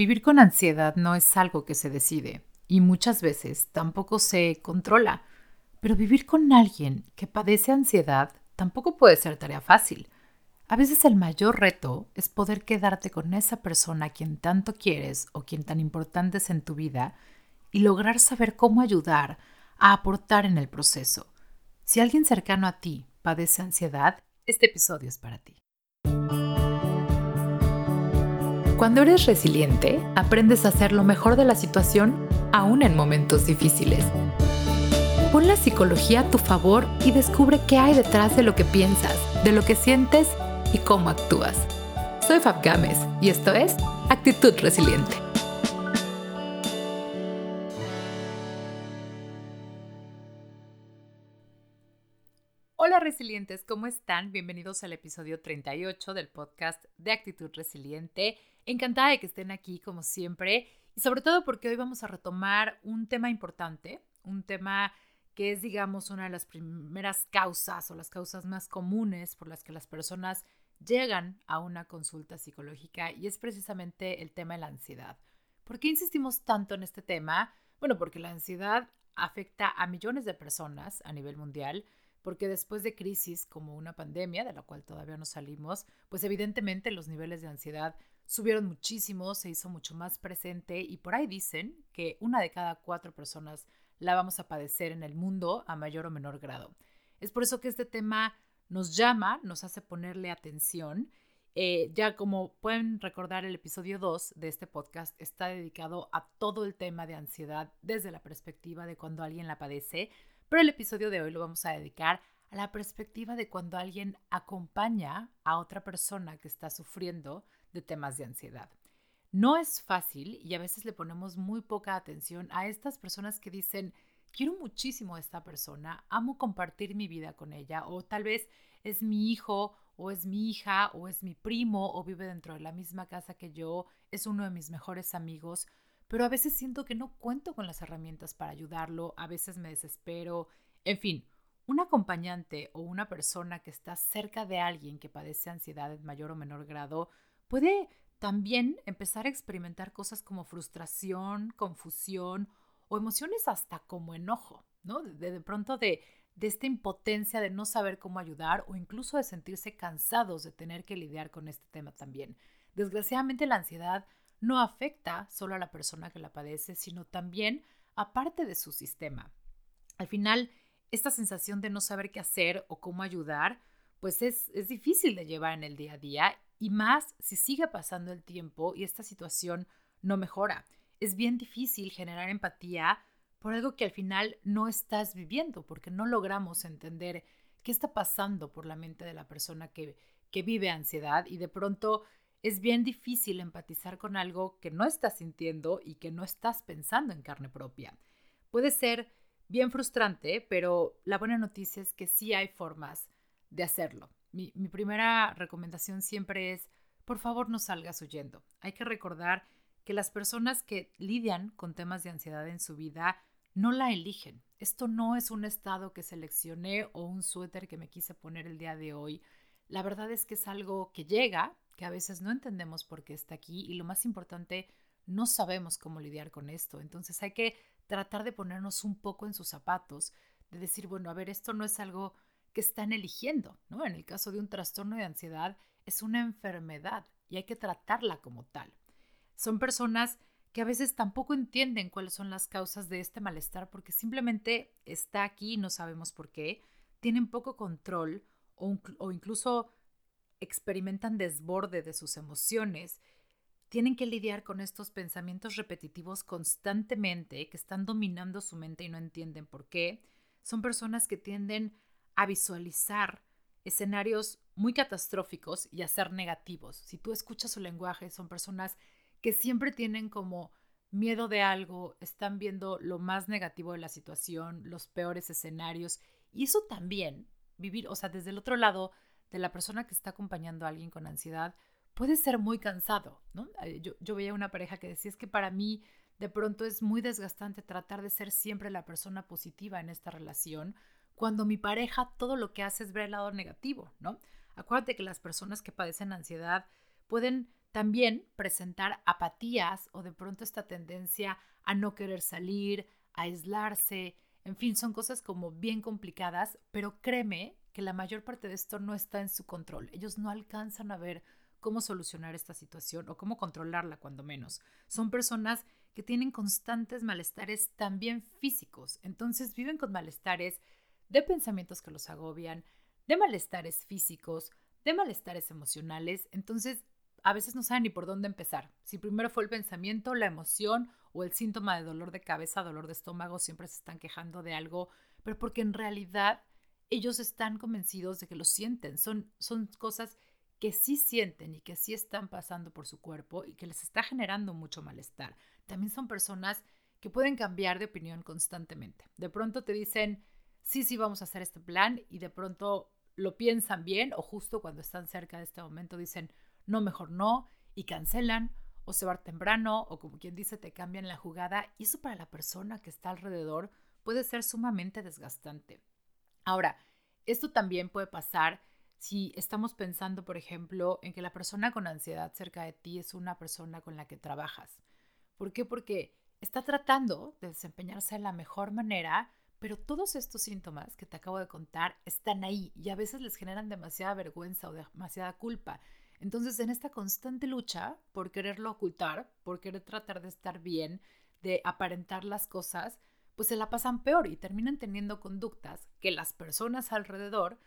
Vivir con ansiedad no es algo que se decide y muchas veces tampoco se controla, pero vivir con alguien que padece ansiedad tampoco puede ser tarea fácil. A veces el mayor reto es poder quedarte con esa persona a quien tanto quieres o quien tan importante es en tu vida y lograr saber cómo ayudar a aportar en el proceso. Si alguien cercano a ti padece ansiedad, este episodio es para ti. Cuando eres resiliente, aprendes a hacer lo mejor de la situación aún en momentos difíciles. Pon la psicología a tu favor y descubre qué hay detrás de lo que piensas, de lo que sientes y cómo actúas. Soy Fab Gámez y esto es Actitud Resiliente. Hola resilientes, ¿cómo están? Bienvenidos al episodio 38 del podcast de Actitud Resiliente. Encantada de que estén aquí como siempre y sobre todo porque hoy vamos a retomar un tema importante, un tema que es digamos una de las primeras causas o las causas más comunes por las que las personas llegan a una consulta psicológica y es precisamente el tema de la ansiedad. ¿Por qué insistimos tanto en este tema? Bueno, porque la ansiedad afecta a millones de personas a nivel mundial, porque después de crisis como una pandemia, de la cual todavía no salimos, pues evidentemente los niveles de ansiedad subieron muchísimo, se hizo mucho más presente y por ahí dicen que una de cada cuatro personas la vamos a padecer en el mundo a mayor o menor grado. Es por eso que este tema nos llama, nos hace ponerle atención. Eh, ya como pueden recordar, el episodio 2 de este podcast está dedicado a todo el tema de ansiedad desde la perspectiva de cuando alguien la padece, pero el episodio de hoy lo vamos a dedicar a la perspectiva de cuando alguien acompaña a otra persona que está sufriendo de temas de ansiedad. No es fácil y a veces le ponemos muy poca atención a estas personas que dicen, quiero muchísimo a esta persona, amo compartir mi vida con ella o tal vez es mi hijo o es mi hija o es mi primo o vive dentro de la misma casa que yo, es uno de mis mejores amigos, pero a veces siento que no cuento con las herramientas para ayudarlo, a veces me desespero, en fin, un acompañante o una persona que está cerca de alguien que padece ansiedad en mayor o menor grado puede también empezar a experimentar cosas como frustración, confusión o emociones hasta como enojo, ¿no? De, pronto de, de esta impotencia de no saber cómo ayudar o incluso de sentirse cansados de tener que lidiar con este tema también. Desgraciadamente la ansiedad no afecta solo a la persona que la padece, sino también a parte de su sistema. Al final, esta sensación de no saber qué hacer o cómo ayudar, pues es, es difícil de llevar en el día a día y más si sigue pasando el tiempo y esta situación no mejora. Es bien difícil generar empatía por algo que al final no estás viviendo, porque no logramos entender qué está pasando por la mente de la persona que, vive ansiedad y de pronto es bien difícil empatizar con algo que no estás sintiendo y que no estás pensando en carne propia. Puede ser bien frustrante, pero la buena noticia es que sí hay formas de hacerlo. Mi, primera recomendación siempre es, por favor no salgas huyendo. Hay que recordar que las personas que lidian con temas de ansiedad en su vida no la eligen. Esto no es un estado que seleccioné o un suéter que me quise poner el día de hoy. La verdad es que es algo que llega, que a veces no entendemos por qué está aquí y lo más importante, no sabemos cómo lidiar con esto. Entonces hay que tratar de ponernos un poco en sus zapatos, de decir, bueno, a ver, esto no es algo que están eligiendo, ¿no? En el caso de un trastorno de ansiedad, es una enfermedad y hay que tratarla como tal. Son personas que a veces tampoco entienden cuáles son las causas de este malestar porque simplemente está aquí y no sabemos por qué, tienen poco control o, o incluso experimentan desborde de sus emociones, tienen que lidiar con estos pensamientos repetitivos constantemente que están dominando su mente y no entienden por qué. Son personas que tienden a visualizar escenarios muy catastróficos y a ser negativos. Si tú escuchas su lenguaje, son personas que siempre tienen como miedo de algo, están viendo lo más negativo de la situación, los peores escenarios. Y eso también, vivir, o sea, desde el otro lado de la persona que está acompañando a alguien con ansiedad, puede ser muy cansado. Eh, yo, yo veía una pareja que decía, es que para mí de pronto es muy desgastante tratar de ser siempre la persona positiva en esta relación, cuando mi pareja todo lo que hace es ver el lado negativo, ¿no? Acuérdate que las personas que padecen ansiedad pueden también presentar apatías o de pronto esta tendencia a no querer salir, a aislarse, en fin, son cosas como bien complicadas, pero créeme que la mayor parte de esto no está en su control. Ellos no alcanzan a ver cómo solucionar esta situación o cómo controlarla cuando menos. Son personas que tienen constantes malestares también físicos, entonces viven con malestares de pensamientos que los agobian, de malestares físicos, de malestares emocionales, entonces a veces no saben ni por dónde empezar. Si primero fue el pensamiento, la emoción o el síntoma de dolor de cabeza, dolor de estómago, siempre se están quejando de algo, pero porque en realidad ellos están convencidos de que lo sienten. Son, son cosas que sí sienten y que sí están pasando por su cuerpo y que les está generando mucho malestar. También son personas que pueden cambiar de opinión constantemente. De pronto te dicen, sí, sí, vamos a hacer este plan y de pronto lo piensan bien o justo cuando están cerca de este momento dicen, no, mejor no, y cancelan o se van temprano o como quien dice te cambian la jugada y eso para la persona que está alrededor puede ser sumamente desgastante. Ahora, esto también puede pasar si estamos pensando, por ejemplo, en que la persona con ansiedad cerca de ti es una persona con la que trabajas. ¿Por qué? Porque está tratando de desempeñarse de la mejor manera, pero todos estos síntomas que te acabo de contar están ahí y a veces les generan demasiada vergüenza o demasiada culpa. Entonces, en esta constante lucha por quererlo ocultar, por querer tratar de estar bien, de aparentar las cosas, pues se la pasan peor y terminan teniendo conductas que las personas alrededor,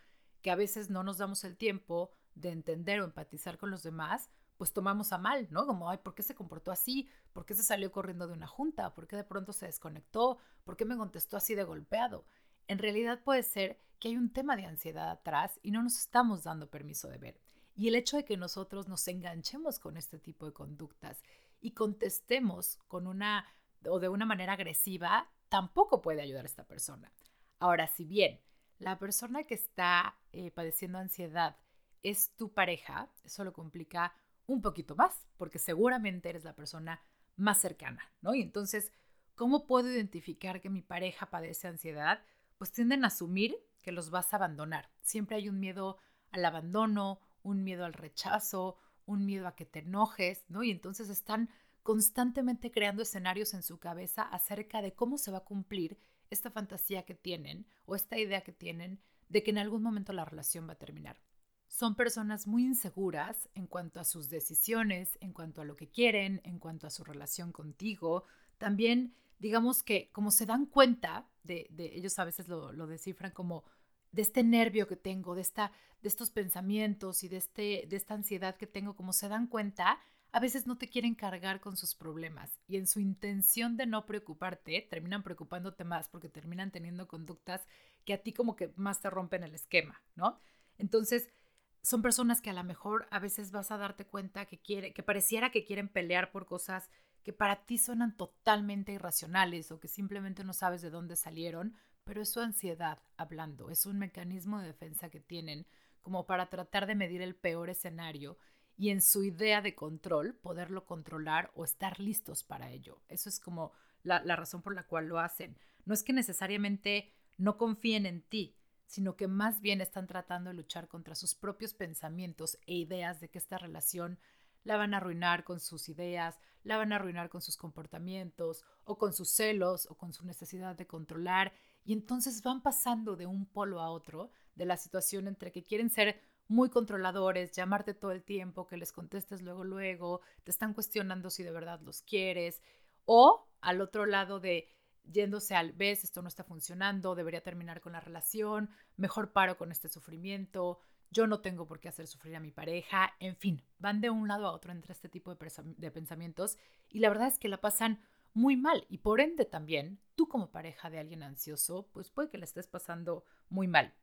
que a veces no nos damos el tiempo de entender o empatizar con los demás, pues tomamos a mal, ¿no? Como, ay, ¿por qué se comportó así? ¿Por qué se salió corriendo de una junta? ¿Por qué de pronto se desconectó? ¿Por qué me contestó así de golpeado? En realidad puede ser que hay un tema de ansiedad atrás y no nos estamos dando permiso de ver. Y el hecho de que nosotros nos enganchemos con este tipo de conductas y contestemos con una o de una manera agresiva, tampoco puede ayudar a esta persona. Ahora, si bien la persona que está eh, padeciendo ansiedad es tu pareja, eso lo complica un poquito más, porque seguramente eres la persona más cercana, ¿no? Y entonces, ¿cómo puedo identificar que mi pareja padece ansiedad? Pues tienden a asumir que los vas a abandonar. Siempre hay un miedo al abandono, un miedo al rechazo, un miedo a que te enojes, ¿no? Y entonces están constantemente creando escenarios en su cabeza acerca de cómo se va a cumplir esta fantasía que tienen o esta idea que tienen de que en algún momento la relación va a terminar. Son personas muy inseguras en cuanto a sus decisiones, en cuanto a lo que quieren, en cuanto a su relación contigo. También, digamos que como se dan cuenta de, ellos a veces lo, lo descifran como de este nervio que tengo, de, esta, de estos pensamientos y de, este, de esta ansiedad que tengo, como se dan cuenta, a veces no te quieren cargar con sus problemas y en su intención de no preocuparte, terminan preocupándote más porque terminan teniendo conductas que a ti como que más te rompen el esquema, ¿no? Entonces, son personas que a lo mejor a veces vas a darte cuenta que quiere, que pareciera que quieren pelear por cosas que para ti suenan totalmente irracionales o que simplemente no sabes de dónde salieron, pero es su ansiedad hablando, es un mecanismo de defensa que tienen como para tratar de medir el peor escenario y en su idea de control poderlo controlar o estar listos para ello. Eso es como la, razón por la cual lo hacen. No es que necesariamente no confíen en ti, sino que más bien están tratando de luchar contra sus propios pensamientos e ideas de que esta relación la van a arruinar con sus ideas, la van a arruinar con sus comportamientos o con sus celos o con su necesidad de controlar. Y entonces van pasando de un polo a otro de la situación entre que quieren ser muy controladores, llamarte todo el tiempo, que les contestes luego, luego, te están cuestionando si de verdad los quieres, o al otro lado de yéndose al, ves, esto no está funcionando, debería terminar con la relación, mejor paro con este sufrimiento, yo no tengo por qué hacer sufrir a mi pareja, en fin, van de un lado a otro entre este tipo de, de pensamientos y la verdad es que la pasan muy mal y por ende también tú como pareja de alguien ansioso, pues puede que le estés pasando muy mal.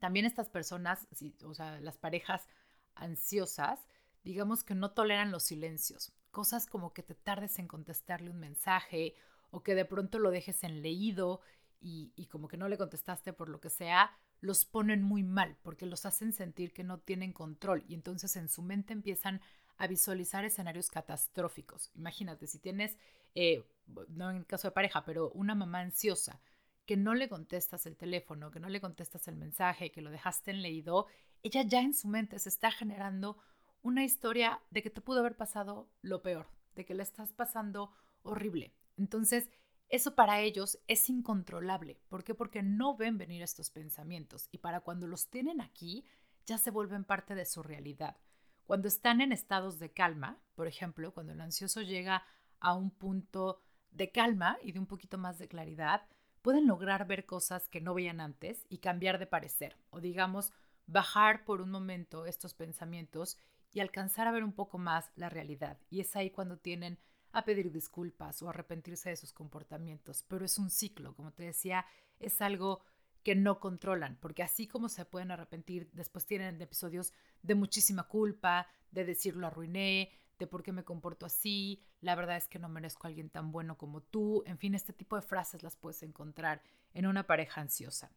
También estas personas, o sea, las parejas ansiosas, digamos que no toleran los silencios, cosas como que te tardes en contestarle un mensaje o que de pronto lo dejes en leído y, como que no le contestaste por lo que sea, los ponen muy mal porque los hacen sentir que no tienen control y entonces en su mente empiezan a visualizar escenarios catastróficos. Imagínate, si tienes, eh, no en el caso de pareja, pero una mamá ansiosa, que no le contestas el teléfono, que no le contestas el mensaje, que lo dejaste en leído, ella ya en su mente se está generando una historia de que te pudo haber pasado lo peor, de que le estás pasando horrible. Entonces, eso para ellos es incontrolable. ¿Por qué? Porque no ven venir estos pensamientos y para cuando los tienen aquí, ya se vuelven parte de su realidad. Cuando están en estados de calma, por ejemplo, cuando el ansioso llega a un punto de calma y de un poquito más de claridad, pueden lograr ver cosas que no veían antes y cambiar de parecer, o digamos, bajar por un momento estos pensamientos y alcanzar a ver un poco más la realidad. Y es ahí cuando tienen a pedir disculpas o arrepentirse de sus comportamientos. Pero es un ciclo, como te decía, es algo que no controlan, porque así como se pueden arrepentir, después tienen episodios de muchísima culpa, de decir lo arruiné, de por qué me comporto así, la verdad es que no merezco a alguien tan bueno como tú, en fin, este tipo de frases las puedes encontrar en una pareja ansiosa.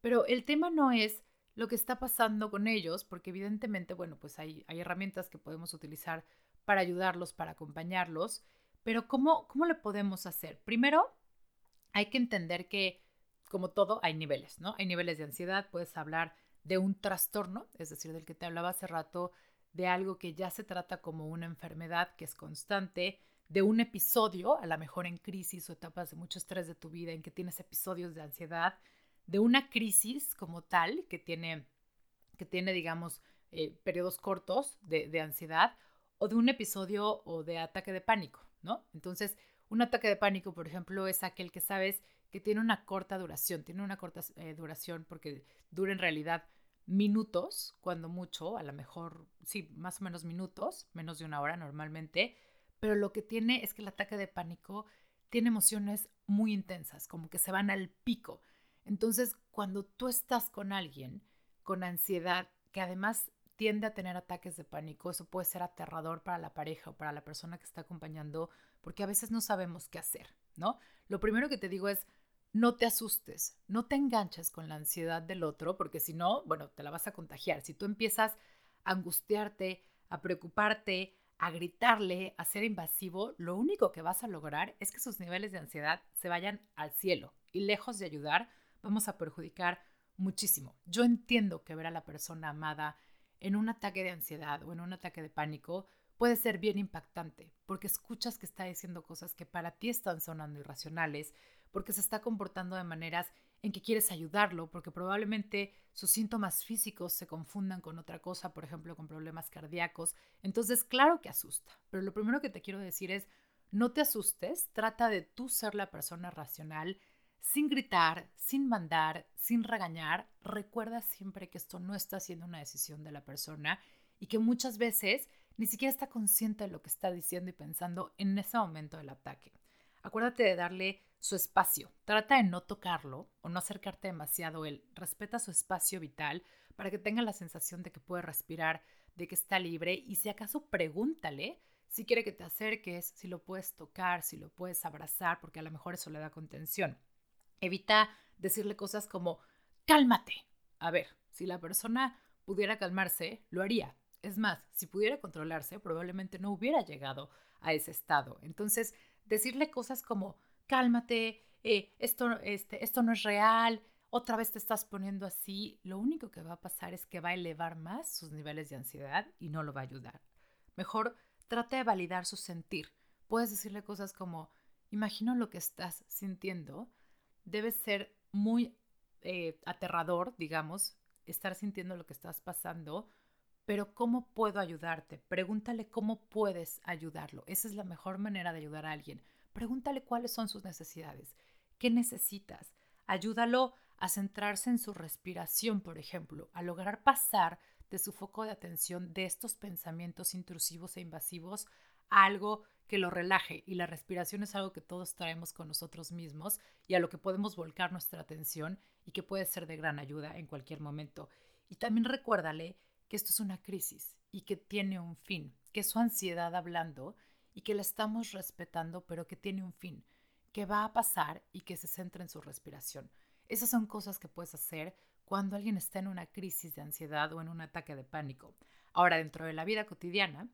Pero el tema no es lo que está pasando con ellos, porque evidentemente, bueno, pues hay, hay herramientas que podemos utilizar para ayudarlos, para acompañarlos, pero ¿cómo, ¿cómo le podemos hacer? Primero, hay que entender que, como todo, hay niveles, ¿no? Hay niveles de ansiedad, puedes hablar de un trastorno, es decir, del que te hablaba hace rato, de algo que ya se trata como una enfermedad que es constante, de un episodio, a lo mejor en crisis o etapas de mucho estrés de tu vida, en que tienes episodios de ansiedad, de una crisis como tal, que tiene, que tiene digamos, eh, periodos cortos de ansiedad, o de un episodio o de ataque de pánico, ¿no? Entonces, un ataque de pánico, por ejemplo, es aquel que sabes que tiene una corta duración, tiene una corta eh, duración porque dura en realidad minutos, cuando mucho, a lo mejor, sí, más o menos minutos, menos de una hora normalmente, pero lo que tiene es que el ataque de pánico tiene emociones muy intensas, como que se van al pico. Entonces, cuando tú estás con alguien con ansiedad, que además tiende a tener ataques de pánico, eso puede ser aterrador para la pareja o para la persona que está acompañando, porque a veces no sabemos qué hacer, ¿no? Lo primero que te digo es, no te asustes, no te enganches con la ansiedad del otro, porque si no, bueno, te la vas a contagiar. Si tú empiezas a angustiarte, a preocuparte, a gritarle, a ser invasivo, lo único que vas a lograr es que sus niveles de ansiedad se vayan al cielo y lejos de ayudar, vamos a perjudicar muchísimo. Yo entiendo que ver a la persona amada en un ataque de ansiedad o en un ataque de pánico puede ser bien impactante, porque escuchas que está diciendo cosas que para ti están sonando irracionales, porque se está comportando de maneras en que quieres ayudarlo, porque probablemente sus síntomas físicos se confundan con otra cosa, por ejemplo, con problemas cardíacos. Entonces, claro que asusta, pero lo primero que te quiero decir es, no te asustes, trata de tú ser la persona racional, sin gritar, sin mandar, sin regañar. Recuerda siempre que esto no está siendo una decisión de la persona y que muchas veces ni siquiera está consciente de lo que está diciendo y pensando en ese momento del ataque. Acuérdate de darle su espacio. Trata de no tocarlo o no acercarte demasiado él. Respeta su espacio vital para que tenga la sensación de que puede respirar, de que está libre y si acaso pregúntale si quiere que te acerques, si lo puedes tocar, si lo puedes abrazar, porque a lo mejor eso le da contención. Evita decirle cosas como, cálmate. A ver, si la persona pudiera calmarse, lo haría. Es más, si pudiera controlarse, probablemente no hubiera llegado a ese estado. Entonces, decirle cosas como, cálmate, eh, esto, este, esto no es real, otra vez te estás poniendo así, lo único que va a pasar es que va a elevar más sus niveles de ansiedad y no lo va a ayudar. Mejor trata de validar su sentir. Puedes decirle cosas como, imagino lo que estás sintiendo debe ser muy eh, aterrador, digamos, estar sintiendo lo que estás pasando, pero ¿cómo puedo ayudarte? Pregúntale cómo puedes ayudarlo. Esa es la mejor manera de ayudar a alguien. Pregúntale cuáles son sus necesidades. ¿Qué necesitas? Ayúdalo a centrarse en su respiración, por ejemplo, a lograr pasar de su foco de atención de estos pensamientos intrusivos e invasivos a algo que lo relaje y la respiración es algo que todos traemos con nosotros mismos y a lo que podemos volcar nuestra atención y que puede ser de gran ayuda en cualquier momento. Y también recuérdale que esto es una crisis y que tiene un fin, que su ansiedad hablando y que la estamos respetando, pero que tiene un fin, que va a pasar y que se centra en su respiración. Esas son cosas que puedes hacer cuando alguien está en una crisis de ansiedad o en un ataque de pánico. Ahora, dentro de la vida cotidiana,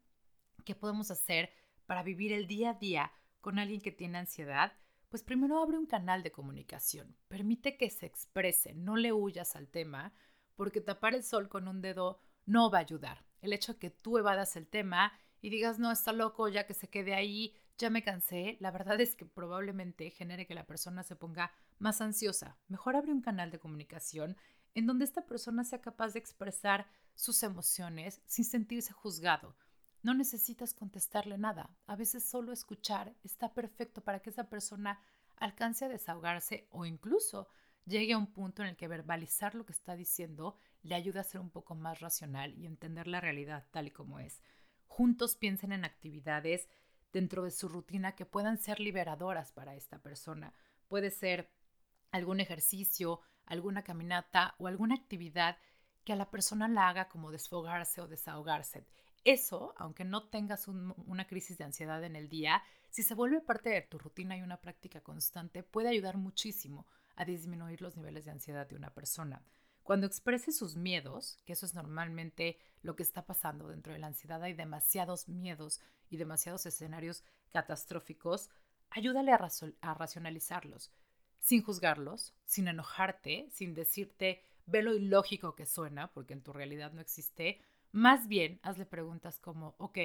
¿qué podemos hacer para vivir el día a día con alguien que tiene ansiedad, pues primero abre un canal de comunicación, permite que se exprese, no le huyas al tema, porque tapar el sol con un dedo no va a ayudar. el hecho de que tú evadas el tema y digas, no, está loco, ya que se quede ahí, ya me cansé, la verdad es que probablemente genere que la persona se ponga más ansiosa. Mejor abre un canal de comunicación en donde esta persona sea capaz de expresar sus emociones sin sentirse juzgado. No necesitas contestarle nada. A veces solo escuchar está perfecto para que esa persona alcance a desahogarse o incluso llegue a un punto en el que verbalizar lo que está diciendo le ayuda a ser un poco más racional y entender la realidad tal y como es. Juntos piensen en actividades dentro de su rutina que puedan ser liberadoras para esta persona. Puede ser algún ejercicio, alguna caminata o alguna actividad que a la persona la haga como desfogarse o desahogarse. Eso, aunque no tengas una crisis de ansiedad en el día, si se vuelve parte de tu rutina y una práctica constante, puede ayudar muchísimo a disminuir los niveles de ansiedad de una persona. Cuando exprese sus miedos, que eso es normalmente lo que está pasando dentro de la ansiedad, hay demasiados miedos y demasiados escenarios catastróficos, ayúdale a, a racionalizarlos, sin juzgarlos, sin enojarte, sin decirte, ve lo ilógico que suena, porque en tu realidad no existe. Más bien, hazle preguntas como, ok,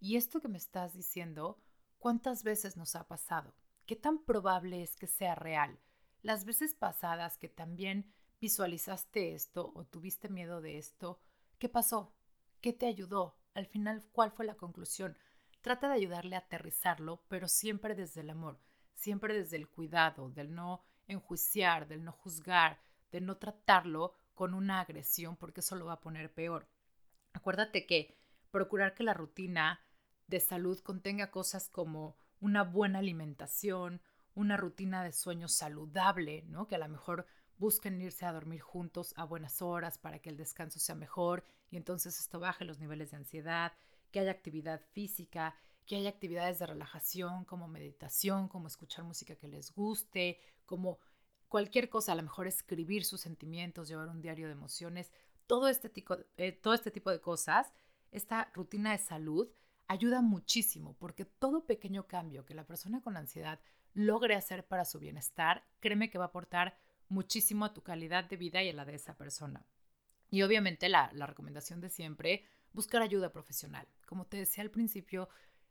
¿y esto que me estás diciendo, cuántas veces nos ha pasado? ¿Qué tan probable es que sea real? Las veces pasadas que también visualizaste esto o tuviste miedo de esto, ¿qué pasó? ¿Qué te ayudó? Al final, ¿cuál fue la conclusión? Trata de ayudarle a aterrizarlo, pero siempre desde el amor, siempre desde el cuidado, del no enjuiciar, del no juzgar, de no tratarlo con una agresión, porque eso lo va a poner peor. Acuérdate que procurar que la rutina de salud contenga cosas como una buena alimentación, una rutina de sueño saludable, ¿no? Que a lo mejor busquen irse a dormir juntos a buenas horas para que el descanso sea mejor y entonces esto baje los niveles de ansiedad, que haya actividad física, que haya actividades de relajación como meditación, como escuchar música que les guste, como cualquier cosa, a lo mejor escribir sus sentimientos, llevar un diario de emociones, todo este tipo, eh, todo este tipo de cosas, esta rutina de salud ayuda muchísimo porque todo pequeño cambio que la persona con ansiedad logre hacer para su bienestar, créeme que va a aportar muchísimo a tu calidad de vida y a la de esa persona. Y obviamente la, la recomendación de siempre, buscar ayuda profesional. Como te decía al principio,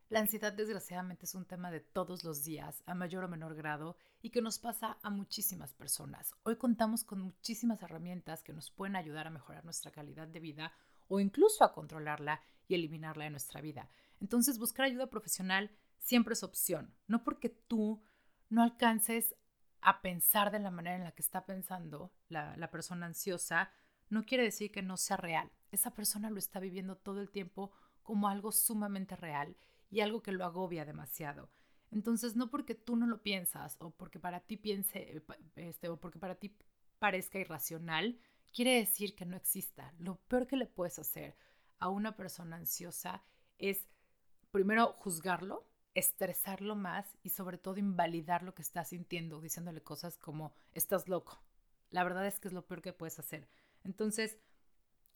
la ansiedad desgraciadamente es un tema de todos los días, a mayor o menor grado, y que nos pasa a muchísimas personas. Hoy contamos con muchísimas herramientas que nos pueden ayudar a mejorar nuestra calidad de vida o incluso a controlarla y eliminarla de nuestra vida. Entonces, buscar ayuda profesional siempre es opción, no porque tú no alcances a pensar de la manera en la que está pensando la, la persona ansiosa, no quiere decir que no sea real. Esa persona lo está viviendo todo el tiempo como algo sumamente real y algo que lo agobia demasiado. Entonces, no porque tú no lo piensas o porque para ti piense, este, o porque para ti parezca irracional, quiere decir que no exista. Lo peor que le puedes hacer a una persona ansiosa es primero juzgarlo, estresarlo más y sobre todo invalidar lo que está sintiendo, diciéndole cosas como estás loco. La verdad es que es lo peor que puedes hacer. Entonces,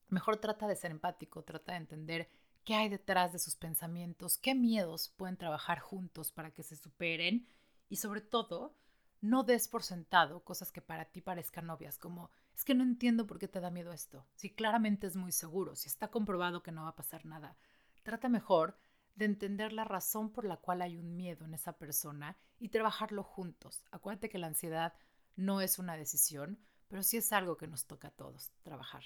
mejor trata de ser empático, trata de entender qué hay detrás de sus pensamientos, qué miedos pueden trabajar juntos para que se superen y sobre todo, no des por sentado cosas que para ti parezcan obvias, como es que no entiendo por qué te da miedo esto, si claramente es muy seguro, si está comprobado que no va a pasar nada. Trata mejor de entender la razón por la cual hay un miedo en esa persona y trabajarlo juntos. Acuérdate que la ansiedad no es una decisión, pero sí es algo que nos toca a todos trabajar.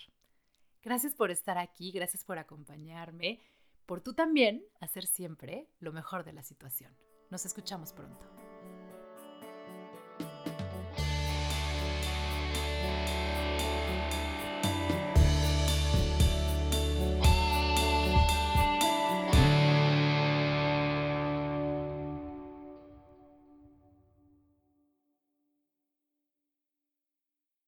Gracias por estar aquí, gracias por acompañarme, por tú también hacer siempre lo mejor de la situación. Nos escuchamos pronto.